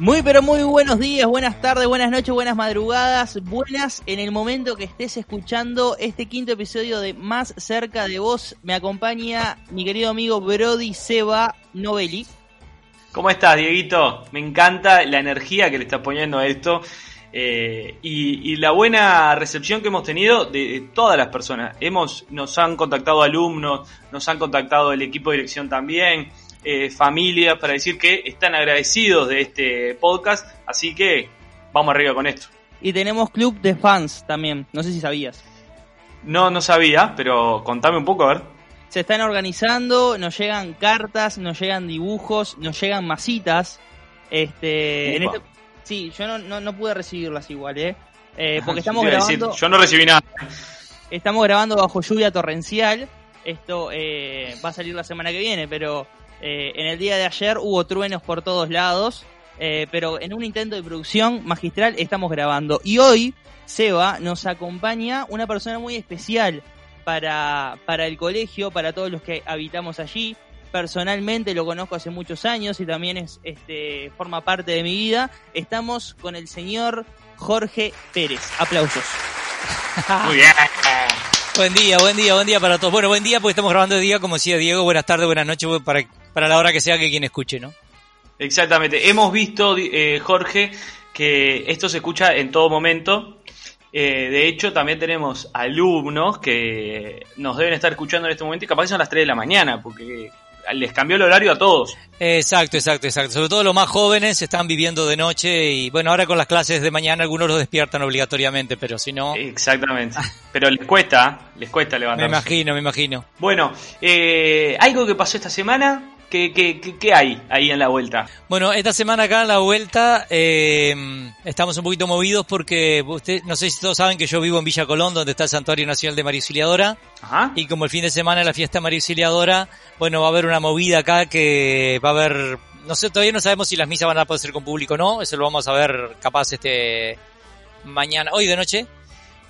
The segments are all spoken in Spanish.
Muy pero muy buenos días, buenas tardes, buenas noches, buenas madrugadas, buenas en el momento que estés escuchando este quinto episodio de Más cerca de vos. Me acompaña mi querido amigo Brody Seba Novelli. ¿Cómo estás, Dieguito? Me encanta la energía que le estás poniendo a esto eh, y, la buena recepción que hemos tenido de, de, todas las personas. Hemos, nos han contactado alumnos, nos han contactado el equipo de dirección también eh, familias para decir que están agradecidos de este podcast, así que vamos arriba con esto. Y tenemos club de fans también, no sé si sabías. No, no sabía, pero contame un poco, a ver. Se están organizando, nos llegan cartas, nos llegan dibujos, nos llegan masitas. Este, en este, sí, yo no, no, no, pude recibirlas igual, ¿eh? eh porque estamos grabando. Decir, yo no recibí nada. Estamos grabando bajo lluvia torrencial. Esto eh, va a salir la semana que viene, pero eh, en el día de ayer hubo truenos por todos lados, eh, pero en un intento de producción magistral estamos grabando. Y hoy, Seba, nos acompaña una persona muy especial para, para el colegio, para todos los que habitamos allí. Personalmente lo conozco hace muchos años y también es, este, forma parte de mi vida. Estamos con el señor Jorge Pérez. Aplausos. Muy bien. Buen día, buen día, buen día para todos. Bueno, buen día porque estamos grabando de día, como decía Diego. Buenas tardes, buenas noches para, para la hora que sea que quien escuche, ¿no? Exactamente. Hemos visto, eh, Jorge, que esto se escucha en todo momento. Eh, de hecho, también tenemos alumnos que nos deben estar escuchando en este momento y capaz son las 3 de la mañana, porque les cambió el horario a todos. Exacto, exacto, exacto. Sobre todo los más jóvenes están viviendo de noche y bueno, ahora con las clases de mañana algunos los despiertan obligatoriamente, pero si no... Exactamente. Pero les cuesta, les cuesta levantarse. Me imagino, me imagino. Bueno, eh, algo que pasó esta semana, ¿Qué, qué, qué, hay ahí en la vuelta? Bueno, esta semana acá en la vuelta eh, estamos un poquito movidos porque usted, no sé si todos saben que yo vivo en Villa Colón, donde está el Santuario Nacional de María Auxiliadora. Ajá. Y como el fin de semana es la fiesta María Auxiliadora, bueno, va a haber una movida acá que va a haber, no sé, todavía no sabemos si las misas van a poder ser con público o no, eso lo vamos a ver capaz este mañana, hoy de noche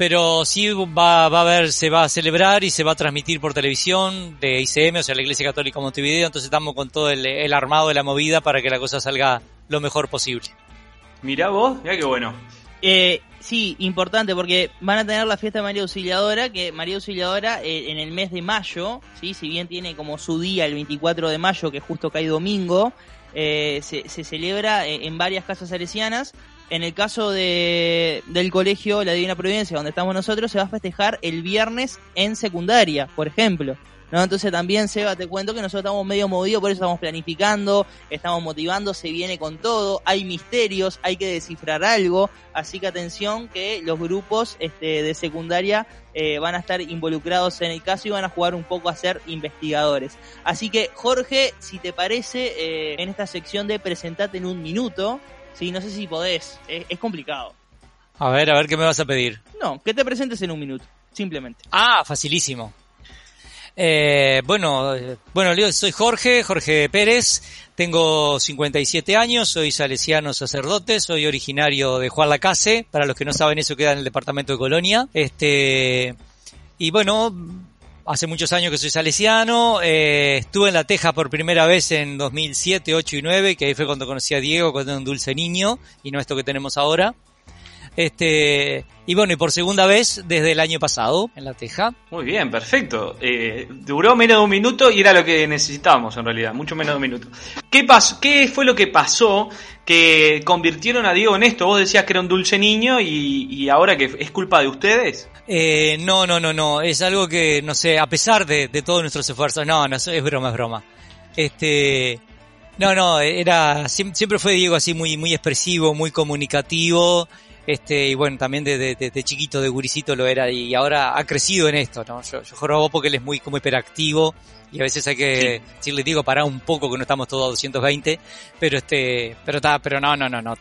pero sí va, va a haber, se va a celebrar y se va a transmitir por televisión de ICM, o sea, la Iglesia Católica Montevideo, entonces estamos con todo el, el armado de la movida para que la cosa salga lo mejor posible. Mirá vos, mirá qué bueno. Eh, sí, importante, porque van a tener la fiesta de María Auxiliadora, que María Auxiliadora eh, en el mes de mayo, ¿sí? si bien tiene como su día el 24 de mayo, que justo cae domingo, eh, se, se, celebra en varias casas salesianas, en el caso de, del colegio La Divina Providencia, donde estamos nosotros, se va a festejar el viernes en secundaria, por ejemplo. ¿no? Entonces también, Seba, te cuento que nosotros estamos medio movidos, por eso estamos planificando, estamos motivando, se viene con todo, hay misterios, hay que descifrar algo, así que atención que los grupos este, de secundaria eh, van a estar involucrados en el caso y van a jugar un poco a ser investigadores. Así que, Jorge, si te parece, eh, en esta sección de presentate en un minuto, Sí, no sé si podés. Es, es, complicado. A ver, a ver qué me vas a pedir. No, que te presentes en un minuto, simplemente. Ah, facilísimo. Eh, bueno, bueno, yo soy Jorge, Jorge Pérez, tengo 57 años, soy salesiano sacerdote, soy originario de Juan Lacase, para los que no saben eso queda en el departamento de Colonia. Este, y bueno, hace muchos años que soy salesiano, eh, estuve en La Teja por primera vez en 2007, 8 y 9, que ahí fue cuando conocí a Diego, cuando era un dulce niño, y no esto que tenemos ahora. Este, y bueno, y por segunda vez desde el año pasado en La Teja. Muy bien, perfecto. Eh, duró menos de un minuto y era lo que necesitábamos en realidad, mucho menos de un minuto. ¿Qué, pasó, ¿Qué fue lo que pasó que convirtieron a Diego en esto? Vos decías que era un dulce niño y, ahora que es culpa de ustedes. Eh, no, no, no, no. Es algo que, no sé, a pesar de, de todos nuestros esfuerzos, no, no, es broma, es broma. Este, no, no, era, siempre fue Diego así muy, muy expresivo, muy comunicativo. Este, y bueno, también de, de, chiquito, de guricito lo era, y ahora ha crecido en esto, ¿no? Yo, yo juro porque él es muy como hiperactivo, y a veces hay que sí. le digo, parar un poco que no estamos todos a 220, pero este, pero está, pero no, no, no, no,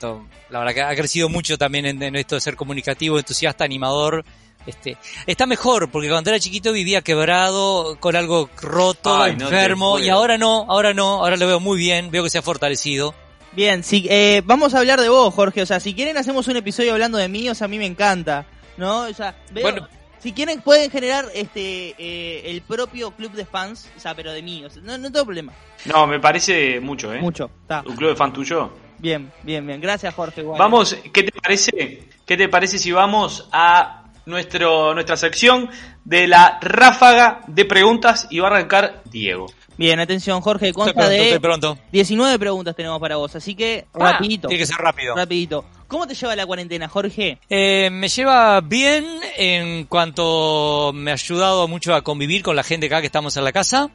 la verdad que ha crecido mucho también en, esto de ser comunicativo, entusiasta, animador, este, está mejor porque cuando era chiquito vivía quebrado, con algo roto, enfermo, y ahora no, ahora no, ahora lo veo muy bien, veo que se ha fortalecido. Bien, si, eh, vamos a hablar de vos, Jorge. O sea, si quieren hacemos un episodio hablando de mí, o sea, a mí me encanta, ¿no? O sea, bueno, si quieren pueden generar este eh, el propio club de fans, o sea, pero de mí, o sea, no, no tengo problema. No, me parece mucho, ¿eh? Mucho, está. Un club de fans tuyo. Bien, bien, bien. Gracias, Jorge. Vamos, ¿qué te parece? ¿Qué te parece si vamos a nuestro nuestra sección de la ráfaga de preguntas y va a arrancar Diego? Bien, atención Jorge, consta de pronto. 19 preguntas tenemos para vos, así que ah, rapidito. Tiene que ser rápido. Rapidito. ¿Cómo te lleva la cuarentena, Jorge? Eh, me lleva bien en cuanto me ha ayudado mucho a convivir con la gente acá que estamos en la casa.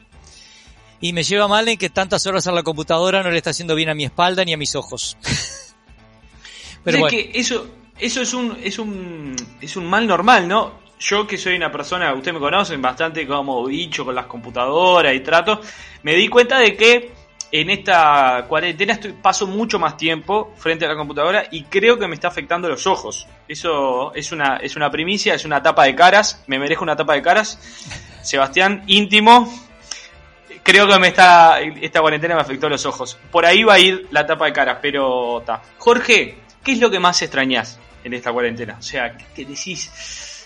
Y me lleva mal en que tantas horas a la computadora no le está haciendo bien a mi espalda ni a mis ojos. Pero bueno. que eso, eso es un, es un, es un mal normal, ¿no? yo que soy una persona, ustedes me conocen bastante como bicho con las computadoras y trato, me di cuenta de que en esta cuarentena estoy, paso mucho más tiempo frente a la computadora y creo que me está afectando los ojos. Eso es una, es una primicia, es una tapa de caras, me merezco una tapa de caras. Sebastián, íntimo, creo que me está, esta cuarentena me afectó los ojos. Por ahí va a ir la tapa de caras, pero está. Jorge, ¿qué es lo que más extrañas en esta cuarentena? O sea, ¿qué decís?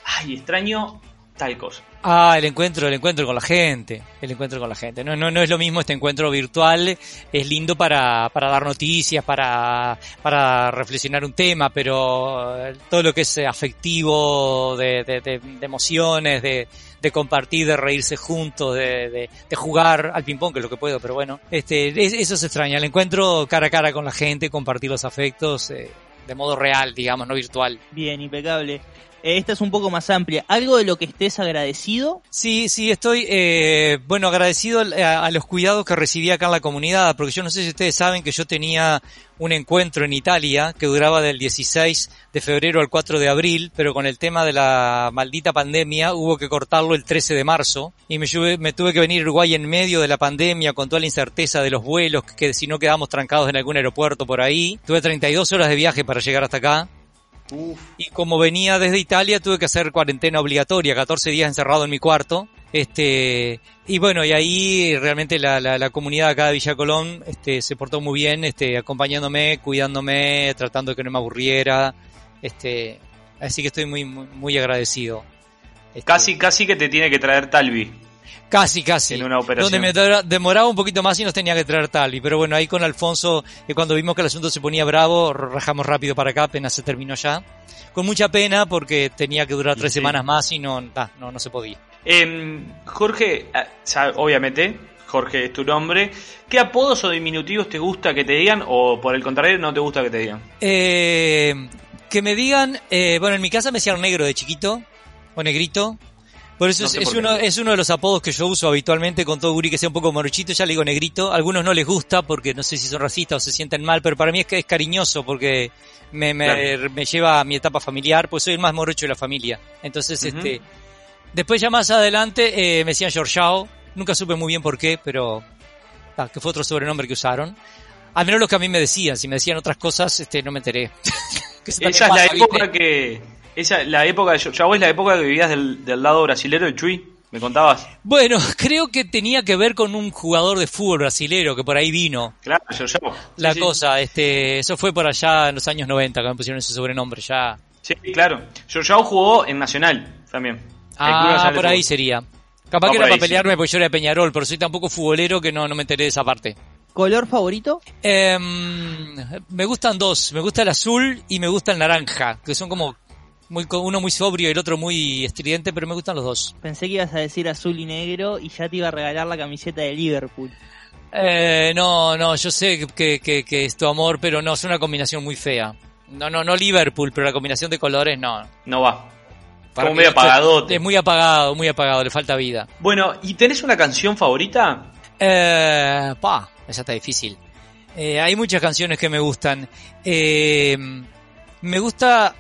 ay, extraño tal cosa. Ah, el encuentro, el encuentro con la gente, el encuentro con la gente. No, no, no es lo mismo este encuentro virtual, es lindo para, para dar noticias, para, para reflexionar un tema, pero todo lo que es afectivo, de, de, de, emociones, de, de compartir, de reírse juntos, de, de, jugar al ping-pong, que es lo que puedo, pero bueno, este, eso se extraña, el encuentro cara a cara con la gente, compartir los afectos, eh, de modo real, digamos, no virtual. Bien, impecable. Esta es un poco más amplia. ¿Algo de lo que estés agradecido? Sí, sí, estoy, eh, bueno, agradecido a, los cuidados que recibí acá en la comunidad, porque yo no sé si ustedes saben que yo tenía un encuentro en Italia que duraba del 16 de febrero al 4 de abril, pero con el tema de la maldita pandemia hubo que cortarlo el 13 de marzo y me, me tuve que venir a Uruguay en medio de la pandemia con toda la incerteza de los vuelos, que si no quedamos trancados en algún aeropuerto por ahí. Tuve 32 horas de viaje para llegar hasta acá y como venía desde Italia, tuve que hacer cuarentena obligatoria, 14 días encerrado en mi cuarto. Este, y bueno, y ahí realmente la, la, comunidad acá de Villa Colón, este, se portó muy bien, este, acompañándome, cuidándome, tratando de que no me aburriera, este, así que estoy muy, muy, agradecido. Este, casi, casi que te tiene que traer Talvi. Casi, casi. En una operación. Donde me demoraba un poquito más y nos tenía que traer tal. Y pero bueno, ahí con Alfonso, cuando vimos que el asunto se ponía bravo, rajamos rápido para acá, apenas se terminó ya. Con mucha pena porque tenía que durar tres semanas más y no, no, no se podía. Eh, Jorge, ah, obviamente, Jorge es tu nombre. ¿Qué apodos o diminutivos te gusta que te digan o por el contrario no te gusta que te digan? Eh, que me digan, eh, bueno, en mi casa me decían negro de chiquito o negrito. Por eso es, uno, es uno de los apodos que yo uso habitualmente con todo guri que sea un poco morochito, ya le digo negrito. algunos no les gusta porque no sé si son racistas o se sienten mal, pero para mí es que es cariñoso porque me, me, lleva a mi etapa familiar, pues soy el más morocho de la familia. Entonces, este, después ya más adelante eh, me decían Georgiao, nunca supe muy bien por qué, pero ah, que fue otro sobrenombre que usaron. Al menos lo que a mí me decían, si me decían otras cosas, este, no me enteré. Esa es la época que esa, la época de ya es la época que vivías del, lado brasilero del Chuy, me contabas. Bueno, creo que tenía que ver con un jugador de fútbol brasilero que por ahí vino. Claro, La cosa, este, eso fue por allá en los años 90 que me pusieron ese sobrenombre, ya. Sí, claro. Joao jugó en Nacional también. Ah, por ahí sería. Capaz que era para pelearme porque yo era de Peñarol, pero soy tan poco futbolero que no, no me enteré de esa parte. ¿Color favorito? Em, me gustan dos, me gusta el azul y me gusta el naranja, que son como muy, uno muy sobrio y el otro muy estridente, pero me gustan los dos. Pensé que ibas a decir azul y negro y ya te iba a regalar la camiseta de Liverpool. Eh, no, no, yo sé que, que, que es tu amor, pero no, es una combinación muy fea. No, no, no Liverpool, pero la combinación de colores no. No va. Para Como esto apagadote. Es muy apagado, muy apagado, le falta vida. Bueno, ¿y tenés una canción favorita? Eh, pa, esa está difícil. Eh, hay muchas canciones que me gustan. Eh, me gusta,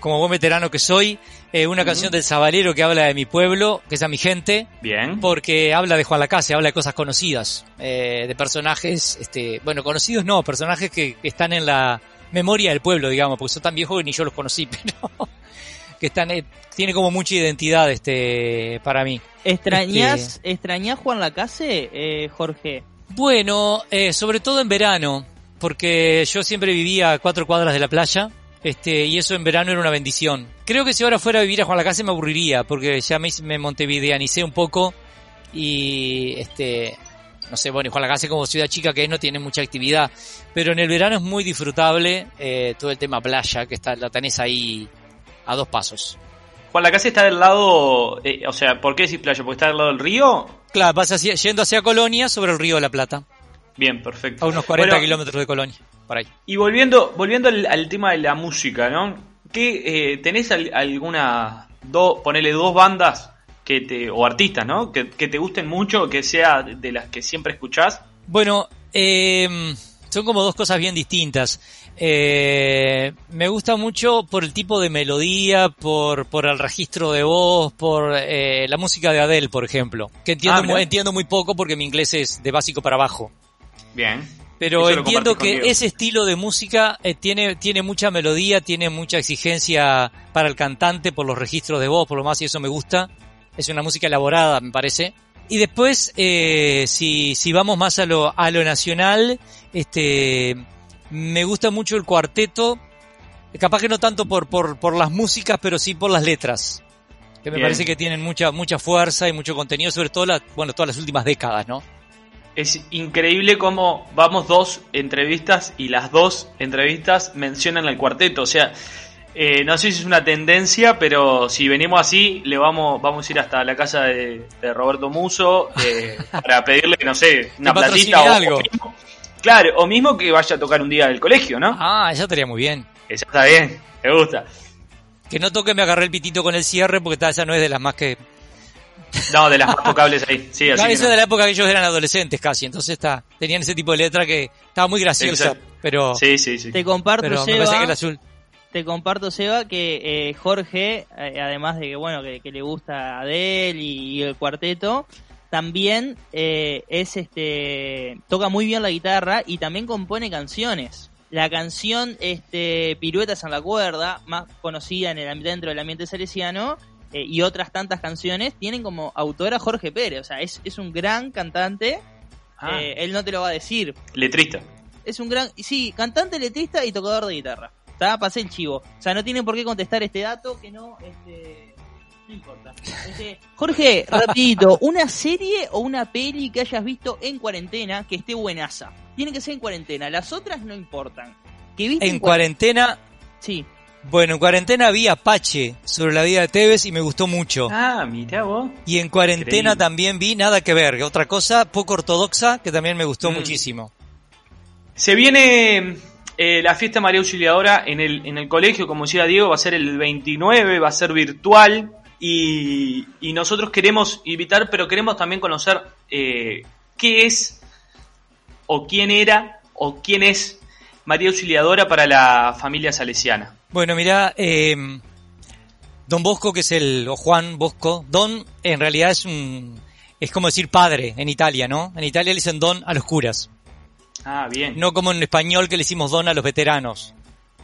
como buen veterano que soy, eh, una canción del Sabalero que habla de mi pueblo, que es a mi gente, Bien. porque habla de Juan Lacase, habla de cosas conocidas, eh, de personajes, este, bueno, conocidos no, personajes que, que están en la memoria del pueblo, digamos, porque son tan viejos que ni yo los conocí, pero que están, eh, tiene como mucha identidad, este, para mí. ¿Extrañás, ¿extrañás Juan Lacase, eh, Jorge? Bueno, eh, sobre todo en verano, porque yo siempre vivía a cuatro cuadras de la playa, este, y eso en verano era una bendición. Creo que si ahora fuera a vivir a Juan Lacase me aburriría, porque ya me, me montevideanicé un poco, y este, no sé, bueno, y Juan Lacase como ciudad chica que es no tiene mucha actividad, pero en el verano es muy disfrutable eh, todo el tema playa, que está, la tenés ahí a dos pasos. Juan Lacase está del lado, eh, o sea, ¿por qué decís playa? ¿Porque está del lado del río? Claro, vas hacia- yendo hacia Colonia sobre el río de la Plata, Bien, perfecto. a unos 40 Bueno, kilómetros de Colonia, por ahí. Y volviendo, volviendo al, al tema de la música, ¿no? ¿Qué, eh, ¿Tenés al- alguna, do, ponele dos bandas que te, o artistas, ¿no? Que, que te gusten mucho, que sea de las que siempre escuchás? Bueno, eh, son como dos cosas bien distintas. Eh, me gusta mucho por el tipo de melodía, por, por el registro de voz, por eh, la música de Adele, por ejemplo. Que entiendo, Ah, muy, entiendo muy poco porque mi inglés es de básico para abajo. Bien. Pero Eso entiendo que conmigo. ese estilo de música eh, tiene, tiene mucha melodía, tiene mucha exigencia para el cantante por los registros de voz, por lo más, y eso me gusta. Es una música elaborada, me parece. Y después, eh, si, si vamos más a lo, a lo nacional, este, me gusta mucho el cuarteto. Capaz que no tanto por, por, por las músicas, pero sí por las letras. Que me Bien. parece que tienen mucha, mucha fuerza y mucho contenido, sobre todo la, bueno, todas las últimas décadas, ¿no? Es increíble cómo vamos dos entrevistas y las dos entrevistas mencionan al cuarteto. O sea, eh, no sé si es una tendencia, pero si venimos así, le vamos, vamos a ir hasta la casa de, de Roberto Muso eh, para pedirle, no sé, una platita o, algo. o mismo- claro, o mismo que vaya a tocar un día del colegio, ¿no? Ah, eso estaría muy bien. Eso está bien, me gusta. Que no toque me agarré el pitito con el cierre porque esa no es de las más que... No, de las más tocables ahí. Sí, así eso no. es de la época que ellos eran adolescentes casi, entonces está, tenían ese tipo de letra que estaba muy graciosa, Exacto. pero, Sí, sí, sí. Te comparto, pero me Seba, parece que el azul... te comparto, Seba, que eh, Jorge, eh, además de que, bueno, que, que le gusta Adele y, y el cuarteto, también eh, es este toca muy bien la guitarra y también compone canciones. La canción este Piruetas en la cuerda, más conocida en el dentro del ambiente salesiano, eh, y otras tantas canciones tienen como autora Jorge Pérez, o sea, es, es un gran cantante. Ah, Eh, él no te lo va a decir, letrista. es un gran, sí, cantante, letrista y tocador de guitarra. Está, pasé el chivo. O sea, no tienen por qué contestar este dato que no, este, no importa. Este, Jorge, rapidito, una serie o una peli que hayas visto en cuarentena que esté buenaza. Tiene que ser en cuarentena, las otras no importan. ¿Que viste En cua- cuarentena, Sí. Bueno, en cuarentena vi Apache sobre la vida de Tevez y me gustó mucho. Ah, mirá vos. Y en cuarentena Increíble. también vi Nada que ver, otra cosa poco ortodoxa que también me gustó Mm. muchísimo. Se viene eh, la fiesta María Auxiliadora en el, en el colegio, como decía Diego, va a ser el 29, va a ser virtual. Y, y nosotros queremos invitar, pero queremos también conocer eh, qué es, o quién era, o quién es María Auxiliadora para la familia salesiana. Bueno, mira, eh, Don Bosco, que es el, o Juan Bosco, Don en realidad es un, es como decir padre en Italia, ¿no? En Italia le dicen Don a los curas, Ah, bien. no como en español que le decimos Don a los veteranos.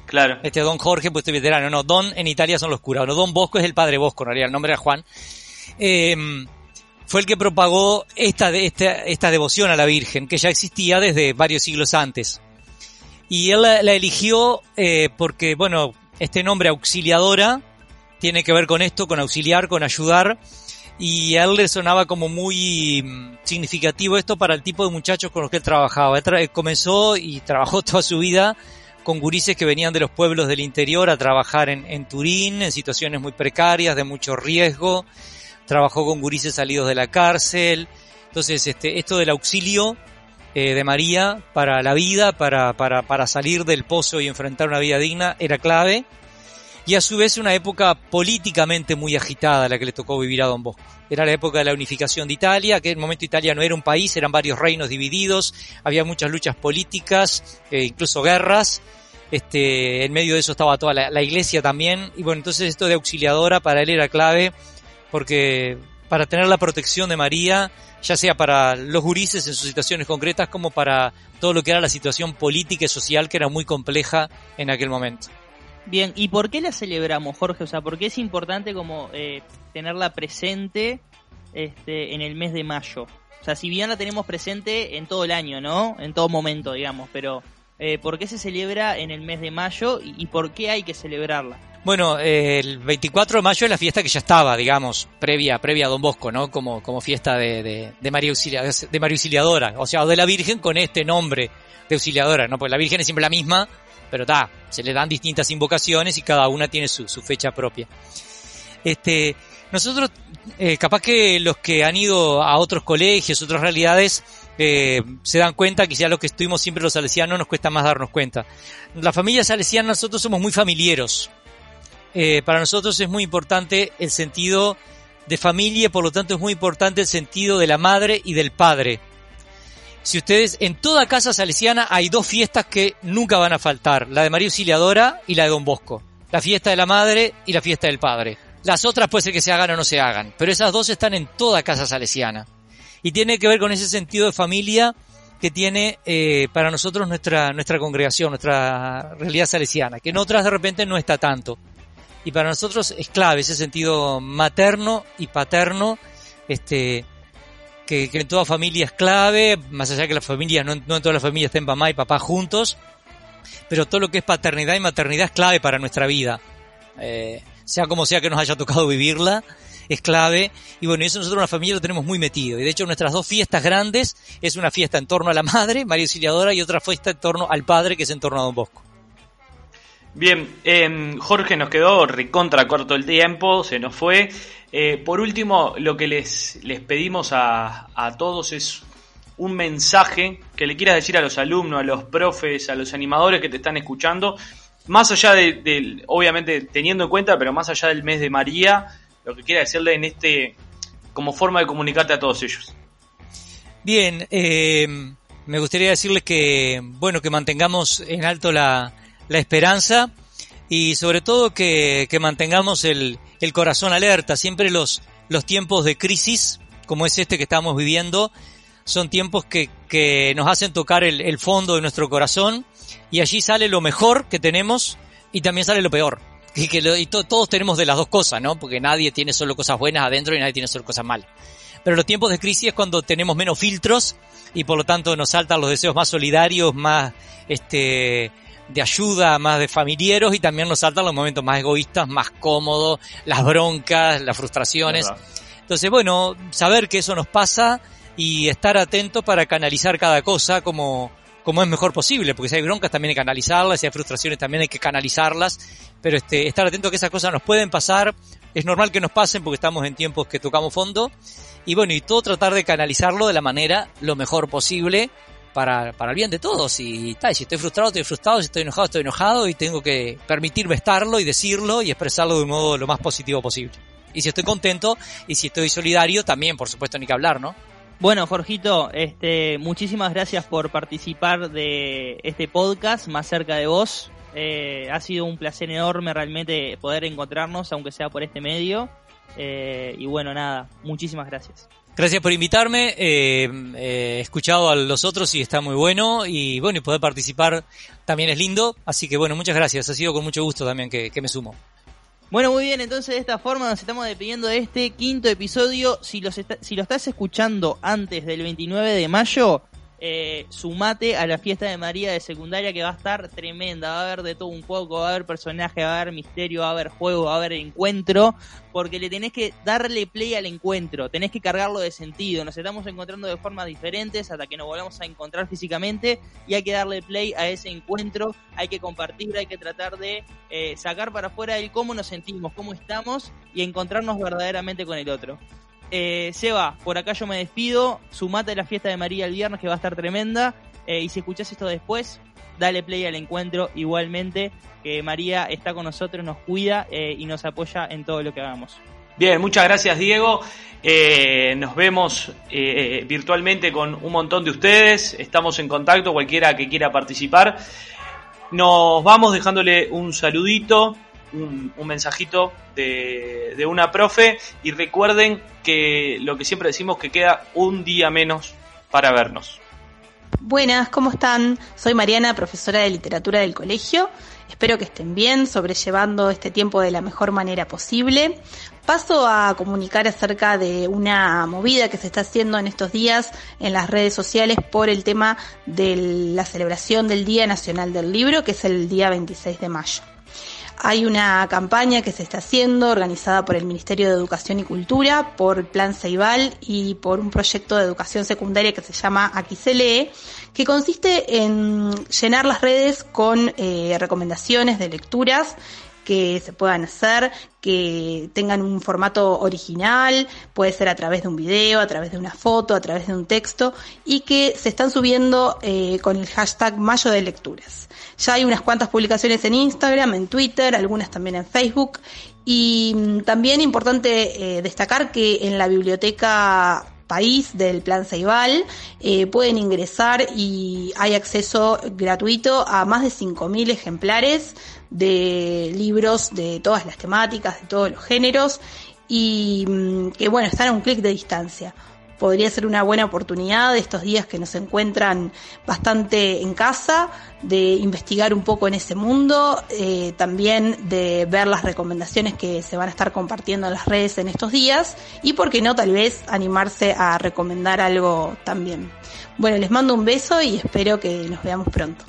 Claro. Este Don Jorge, pues este veterano, no, Don en Italia son los curas, no, Don Bosco es el padre Bosco, en realidad el nombre era Juan. Eh, fue el que propagó esta, esta, esta devoción a la Virgen, que ya existía desde varios siglos antes. Y él la, eligió eh, porque, bueno, este nombre auxiliadora tiene que ver con esto, con auxiliar, con ayudar. y a él le sonaba como muy mm, significativo esto para el tipo de muchachos con los que él trabajaba. Él comenzó y trabajó toda su vida con gurises que venían de los pueblos del interior a trabajar en, en Turín, en situaciones muy precarias, de mucho riesgo. Trabajó con gurises salidos de la cárcel. Entonces, este, esto del auxilio eh, de María para la vida, para, para, para salir del pozo y enfrentar una vida digna, era clave y a su vez una época políticamente muy agitada la que le tocó vivir a Don Bosco. Era la época de la unificación de Italia, que en el momento Italia no era un país, eran varios reinos divididos, había muchas luchas políticas, eh, incluso guerras. Este, en medio de eso estaba toda la, la, iglesia también. Y bueno, entonces esto de auxiliadora para él era clave, porque para tener la protección de María, ya sea para los gurises en sus situaciones concretas, como para todo lo que era la situación política y social que era muy compleja en aquel momento. Bien, ¿y por qué la celebramos, Jorge? O sea, ¿por qué es importante como eh, tenerla presente este, en el mes de mayo? O sea, si bien la tenemos presente en todo el año, ¿no? En todo momento, digamos, pero eh, ¿por qué se celebra en el mes de mayo y, y por qué hay que celebrarla? Bueno, eh, el 24 de mayo es la fiesta que ya estaba, digamos, previa, previa a Don Bosco, ¿no? Como, como fiesta de, de, de, María Auxilia, de María Auxiliadora, o sea, de la Virgen con este nombre de Auxiliadora, ¿no? Porque la Virgen es siempre la misma, pero está, se le dan distintas invocaciones y cada una tiene su, su fecha propia. Este, nosotros, eh, capaz que los que han ido a otros colegios, otras realidades, eh, se dan cuenta que ya los que estuvimos siempre los salesianos nos cuesta más darnos cuenta. La familia salesiana nosotros somos muy familiares. Eh, para nosotros es muy importante el sentido de familia, por lo tanto es muy importante el sentido de la madre y del padre. Si ustedes, en toda casa salesiana hay dos fiestas que nunca van a faltar, la de María Auxiliadora y la de Don Bosco. La fiesta de la madre y la fiesta del padre. Las otras puede ser que se hagan o no se hagan, pero esas dos están en toda casa salesiana. Y tiene que ver con ese sentido de familia que tiene eh, para nosotros nuestra, nuestra congregación, nuestra realidad salesiana, que en otras de repente no está tanto. Y para nosotros es clave ese sentido materno y paterno, este, que, que, en toda familia es clave, más allá que las familias, no, no en todas las familias estén mamá y papá juntos, pero todo lo que es paternidad y maternidad es clave para nuestra vida. Eh, sea como sea que nos haya tocado vivirla, es clave. Y bueno, eso nosotros en la familia lo tenemos muy metido. Y de hecho nuestras dos fiestas grandes es una fiesta en torno a la madre, María Auxiliadora, y otra fiesta en torno al padre, que es en torno a Don Bosco. Bien, eh, Jorge nos quedó recontra corto el tiempo, se nos fue. Eh, por último, lo que les, les pedimos a, a, todos es un mensaje que le quieras decir a los alumnos, a los profes, a los animadores que te están escuchando, más allá de, de obviamente teniendo en cuenta, pero más allá del mes de María, lo que quiera decirle en este, como forma de comunicarte a todos ellos. Bien, eh, me gustaría decirles que, bueno, que mantengamos en alto la, la esperanza y sobre todo que, que mantengamos el, el, corazón alerta. Siempre los, los tiempos de crisis, como es este que estamos viviendo, son tiempos que, que nos hacen tocar el, el, fondo de nuestro corazón y allí sale lo mejor que tenemos y también sale lo peor. Y que y to, todos tenemos de las dos cosas, ¿no? Porque nadie tiene solo cosas buenas adentro y nadie tiene solo cosas malas. Pero los tiempos de crisis es cuando tenemos menos filtros y por lo tanto nos saltan los deseos más solidarios, más este de ayuda, más de familiares y también nos saltan los momentos más egoístas, más cómodos, las broncas, las frustraciones. Entonces, bueno, saber que eso nos pasa y estar atento para canalizar cada cosa como, como es mejor posible, porque si hay broncas también hay que canalizarlas, si hay frustraciones también hay que canalizarlas, pero este, estar atento a que esas cosas nos pueden pasar, es normal que nos pasen porque estamos en tiempos que tocamos fondo, y bueno, y todo tratar de canalizarlo de la manera lo mejor posible, para, para el bien de todos. Y, tal, si estoy frustrado, estoy frustrado, si estoy enojado, estoy enojado y tengo que permitirme estarlo y decirlo y expresarlo de un modo lo más positivo posible. Y si estoy contento y si estoy solidario, también, por supuesto, ni que hablar, ¿no? Bueno, Jorgito, este, muchísimas gracias por participar de este podcast más cerca de vos. Eh, ha sido un placer enorme realmente poder encontrarnos, aunque sea por este medio. Eh, y bueno, nada, muchísimas gracias. Gracias por invitarme. Eh, eh, he escuchado a los otros y está muy bueno. Y bueno, y poder participar también es lindo. Así que bueno, muchas gracias. Ha sido con mucho gusto también que, me sumo. Bueno, muy bien, entonces de esta forma nos estamos despidiendo de este quinto episodio. Si lo estás escuchando antes del 29 de mayo, eh, sumate a la fiesta de María de secundaria que va a estar tremenda, va a haber de todo un poco, va a haber personaje, va a haber misterio, va a haber juego, va a haber encuentro, porque le tenés que darle play al encuentro, tenés que cargarlo de sentido, nos estamos encontrando de formas diferentes hasta que nos volvamos a encontrar físicamente y hay que darle play a ese encuentro, hay que compartir, hay que tratar de eh, sacar para afuera el cómo nos sentimos, cómo estamos y encontrarnos verdaderamente con el otro. Eh, Seba, por acá yo me despido. Sumate a la fiesta de María el viernes que va a estar tremenda. Eh, y si escuchás esto después, dale play al encuentro igualmente. Que María está con nosotros, nos cuida eh, y nos apoya en todo lo que hagamos. Bien, muchas gracias Diego. Nos vemos virtualmente con un montón de ustedes. Estamos en contacto, cualquiera que quiera participar. Nos vamos dejándole un saludito un, un mensajito de, de, una profe y recuerden que lo que siempre decimos que queda un día menos para vernos. Buenas, ¿cómo están? Soy Mariana, profesora de literatura del colegio. Espero que estén bien, sobrellevando este tiempo de la mejor manera posible. Paso a comunicar acerca de una movida que se está haciendo en estos días en las redes sociales por el tema de la celebración del Día Nacional del Libro, que es el día 26 de mayo. Hay una campaña que se está haciendo, organizada por el Ministerio de Educación y Cultura, por Plan Ceibal y por un proyecto de educación secundaria que se llama Aquí se lee, que consiste en llenar las redes con eh, recomendaciones de lecturas que se puedan hacer, que tengan un formato original, puede ser a través de un video, a través de una foto, a través de un texto, y que se están subiendo eh, con el hashtag Mayo de Lecturas. Ya hay unas cuantas publicaciones en Instagram, en Twitter, algunas también en Facebook, y mm, también importante eh, destacar que en la biblioteca país del Plan Ceibal, eh, pueden ingresar y hay acceso gratuito a más de 5.000 ejemplares de libros de todas las temáticas, de todos los géneros y mm, que bueno, están a un clic de distancia. Podría ser una buena oportunidad de estos días que nos encuentran bastante en casa, de investigar un poco en ese mundo, eh, también de ver las recomendaciones que se van a estar compartiendo en las redes en estos días y, por qué no, tal vez animarse a recomendar algo también. Bueno, les mando un beso y espero que nos veamos pronto.